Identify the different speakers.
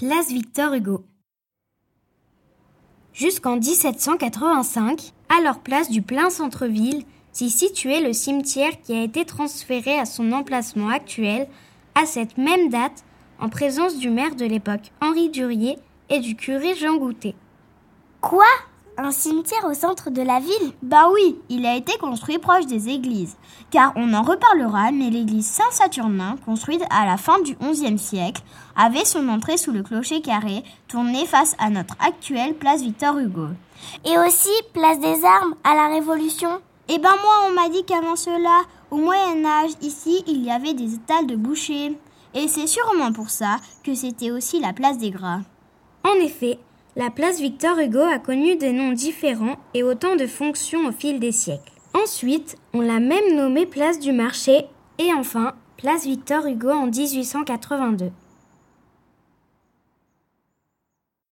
Speaker 1: Place Victor Hugo. Jusqu'en 1785, à leur place du plein centre-ville, s'y situait le cimetière qui a été transféré à son emplacement actuel à cette même date en présence du maire de l'époque Henri Durier et du curé Jean Goutet.
Speaker 2: Quoi? Un cimetière au centre de la ville
Speaker 3: Bah oui, il a été construit proche des églises. Car on en reparlera, mais l'église Saint-Saturnin, construite à la fin du XIe siècle, avait son entrée sous le clocher carré, tourné face à notre actuelle place Victor Hugo.
Speaker 2: Et aussi place des armes à la Révolution
Speaker 3: Eh ben moi, on m'a dit qu'avant cela, au Moyen Âge, ici, il y avait des étals de bouchers. Et c'est sûrement pour ça que c'était aussi la place des gras.
Speaker 1: En effet, la place Victor Hugo a connu des noms différents et autant de fonctions au fil des siècles. Ensuite, on l'a même nommée place du marché et enfin place Victor Hugo en 1882.